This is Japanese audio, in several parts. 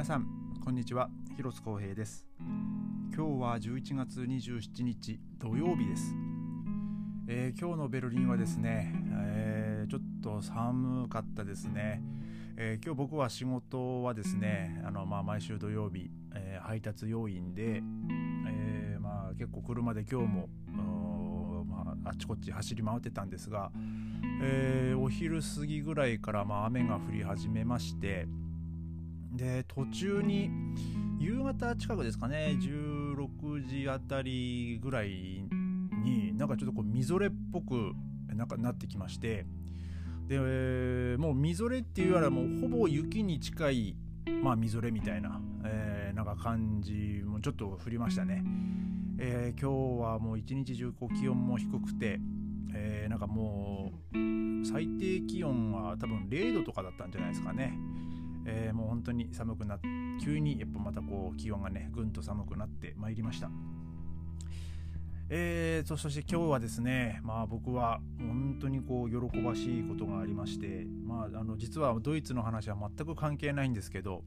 皆さんこんにちは。広津光平です。今日は11月27日土曜日です、えー、今日のベルリンはですね、えー、ちょっと寒かったですね、えー、今日僕は仕事はですねあの、まあ、毎週土曜日、え配達要員で、えまあ、結構車で今日もまあ、あっちこっち走り回ってたんですが、えお昼過ぎぐらいからまあ雨が降り始めましてで途中に夕方近くですかね16時あたりぐらいになんかちょっとこうみぞれっぽくなんかなってきましてでもうみぞれっていうよりはもうほぼ雪に近いまあみぞれみたいな、えー、なんか感じもちょっと降りましたね、えー、今日はもう一日中こう気温も低くて、えー、なんかもう最低気温は多分0度とかだったんじゃないですかねえー、もう本当に寒くなって急にやっぱまたこう気温がねぐんと寒くなってまいりました。えー、そして今日はですね、まあ、僕は本当にこう喜ばしいことがありまして、まあ、あの実はドイツの話は全く関係ないんですけど、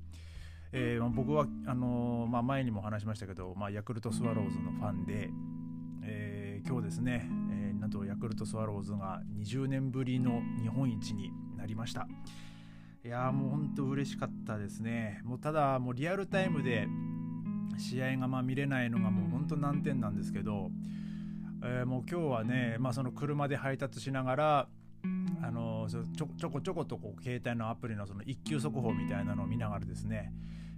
えー、僕はあの、まあ、前にも話しましたけど、まあ、ヤクルトスワローズのファンで、えー、今日ですね、え、なんとヤクルトスワローズが20年ぶりの日本一になりました。いやもう本当嬉しかったですね。もうただもうリアルタイムで試合がまあ見れないのがもう本当難点なんですけど、えー、もう今日はね、まあ、その車で配達しながらあのちょちょこちょことこう携帯のアプリのその一級速報みたいなのを見ながらですね、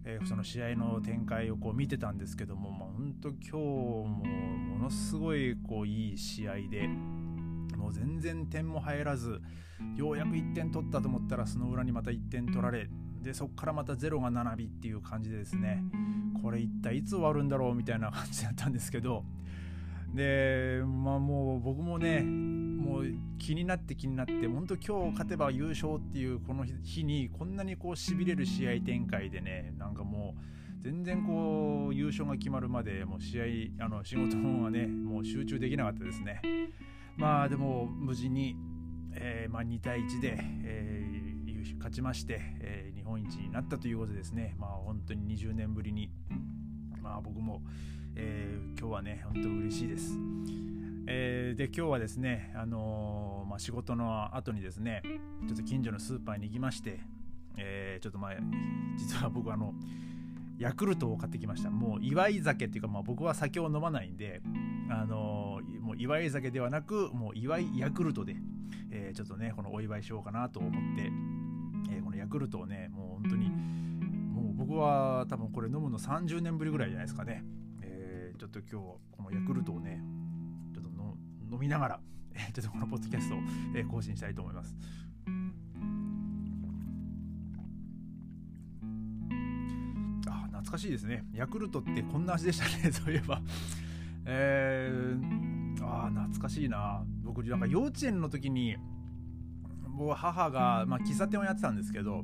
えー、その試合の展開をこう見てたんですけども、まあ、本当今日もものすごいこういい試合で。もう全然点も入らずようやく1点取ったと思ったらその裏にまた1点取られでそこからまた0が7尾っていう感じでですねこれ一体いつ終わるんだろうみたいな感じだったんですけどでまあもう僕もねもう気になって気になって本当今日勝てば優勝っていうこの日にこんなにこうしびれる試合展開でねなんかもう全然こう優勝が決まるまでもう試合あの仕事の方がねもう集中できなかったですね。まあでも無事に、えー、まあ、2対1で、えー、勝ちまして、えー、日本一になったということですね。まあ本当に20年ぶりに、まあ僕も、え今日はね、本当嬉しいです。えー、で今日はですね、あのー、まあ、仕事の後にですねちょっと近所のスーパーに行きまして、えー、ちょっとまあ実は僕あのヤクルトを買ってきましたもう祝い酒っていうか、まあ、僕は酒を飲まないんで、あの祝い酒ではなくもう祝いヤクルトで、えー、ちょっとねこのお祝いしようかなと思って、えー、このヤクルトをねもう本当にもう僕は多分これ飲むの30年ぶりぐらいじゃないですかね、えー、ちょっと今日このヤクルトをねちょっと飲みながらちょっとこのポッドキャストを更新したいと思います。あ懐かしいですね。ヤクルトってこんな味でしたね、そういえば。えー、ああ、懐かしいな。僕、なんか幼稚園の時に、僕母が、まあ、喫茶店をやってたんですけど、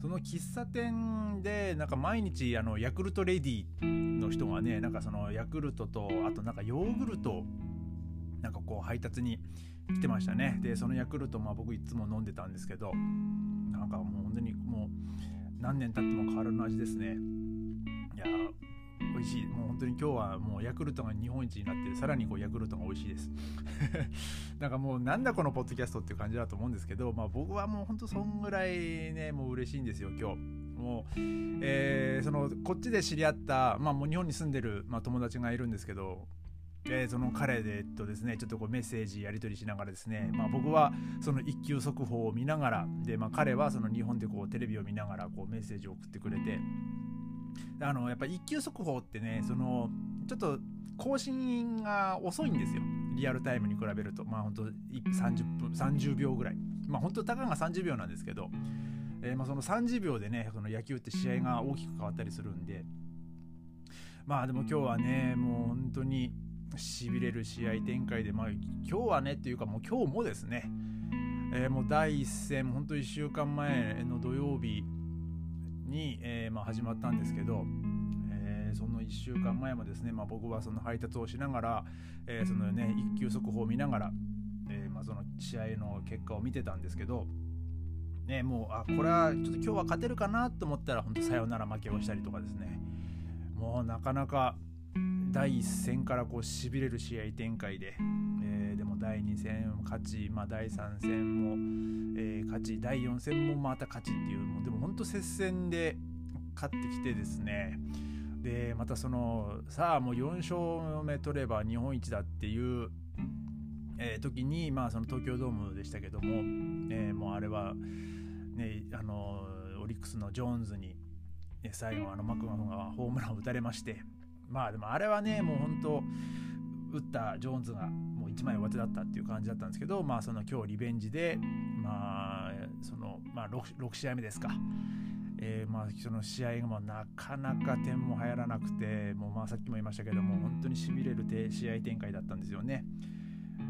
その喫茶店で、なんか毎日、あの、ヤクルトレディの人がね、なんかそのヤクルトと、あとなんかヨーグルト、なんかこう配達に来てましたね。で、そのヤクルト、まあ僕いつも飲んでたんですけど、なんかもう本当にもう、何年経っても変わらぬ味ですね美味しい。もう本当に今日はもうヤクルトが日本一になってさらにこうヤクルトが美味しいです。なんかもうなんだこのポッドキャストっていう感じだと思うんですけど、まあ、僕はもう本当そんぐらいねもう嬉しいんですよ今日。もう、えー、そのこっちで知り合った、まあ、もう日本に住んでる、まあ、友達がいるんですけどえー、その彼でとですねちょっとこうメッセージやり取りしながらですね、まあ、僕はその一級速報を見ながらで、まあ、彼はその日本でこうテレビを見ながらこうメッセージを送ってくれてあのやっぱ一級速報ってねそのちょっと更新が遅いんですよ。リアルタイムに比べると。まあ本当30分30秒ぐらい。まあ本当たかが30秒なんですけど、えー、まあその30秒でねその野球って試合が大きく変わったりするんで。まあでも今日はねもう本当にしびれる試合展開で、まあ、今日はねっていうかもう今日もですね、えー、もう第1戦本当1週間前の土曜日に、えー、まあ、始まったんですけど、えー、その1週間前もですね、まあ、僕はその配達をしながら、えそのね一級速報を見ながら、えまあ、その試合の結果を見てたんですけどね、もうあこれはちょっと今日は勝てるかなと思ったら本当サヨナラ負けをしたりとかですね。もうなかなか第1戦からこうしびれる試合展開で、えー、第2戦勝ち、まあ、第3戦も、えー、勝ち第4戦もまた勝ちっていうもうでも本当接戦で勝ってきてですね。でまたそのさあもう4勝目取れば日本一だっていう、えー、時に、まあ、その東京ドームでしたけども、えー、もうあれは、ね、あのオリックスのジョーンズに、最後あのマクマフがホームランを打たれましてまあでもあれはねもう本当打ったジョーンズがもう1枚上手だったっていう感じだったんですけどまあその今日リベンジでまあそのまあ 6, 6試合目ですか。えー、まあその試合がもなかなか点も入らなくてもうまあさっきも言いましたけども本当にしびれる試合展開だったんですよね。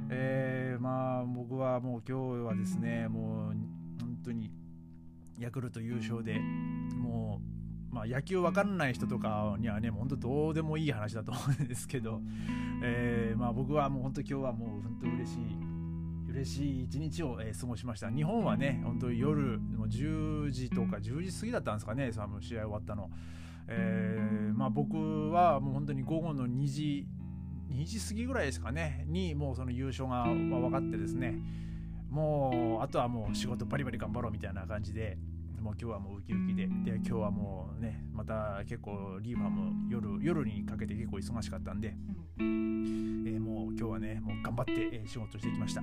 えー、まあ僕はもう今日はですねもう本当にヤクルト優勝でもうまあ、野球わかんない人とかにはね、本当どうでもいい話だと思うんですけど、えー、まあ、僕はもう本当今日はもう本当嬉しい、嬉しい一日を、えー、過ごしました。日本はね、本当夜もう10時とか10時過ぎだったんですかね、その試合終わったの。えー、まあ、僕はもう本当に午後の2時、2時過ぎぐらいですかね、にもうその優勝が分かってですね、もうあとはもう仕事バリバリ頑張ろうみたいな感じで、もう今日はもうウキウキで。で今日はもうねまた結構リーファーも夜夜にかけて結構忙しかったんで、えー、もう今日はねもう頑張って、え仕事してきました、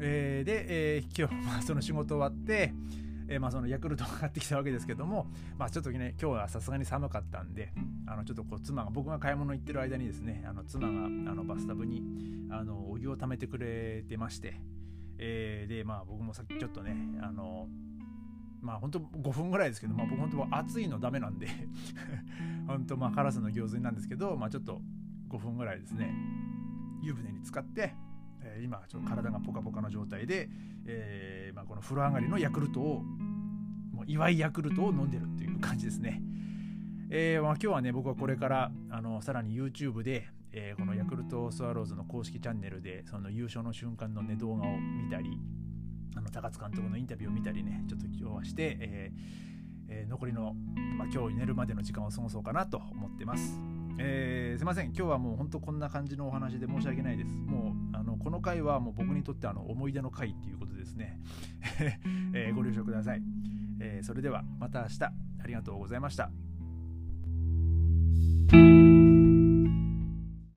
えー、で、えー、今日、まあ、その仕事終わってえー、まあ、そのヤクルトが買ってきたわけですけども、まあ、ちょっとね今日はさすがに寒かったんであのちょっとこう妻が僕が買い物行ってる間にですねあの妻があのバスタブにあのお湯を溜めてくれてまして、えー、でまあ僕もさっきちょっとねあのまあ本当5分ぐらいですけど、まあ、僕本当暑いのダメなんで 本当まあカラスの行水なんですけど、まあ、ちょっと5分ぐらいですね湯船に浸かって、えー、今ちょっと体がポカポカの状態で、えーまあ、この風呂上がりのヤクルトをもう祝いヤクルトを飲んでるっていう感じですね。えーまあ、今日はね僕はこれからあのさらに YouTube で、えー、このヤクルトスワローズの公式チャンネルでその優勝の瞬間のね動画を見たりあの高津監督のインタビューを見たりねちょっと今日はして、ええー、残りの、まあ、今日寝るまでの時間を過ごそうかなと思ってます。えー、すいません。今日はもう本当こんな感じのお話で申し訳ないです。もうあのこの回はもう僕にとってあの思い出の回っていうことですね、えー、ご了承ください、えー、それではまた明日。ありがとうございました。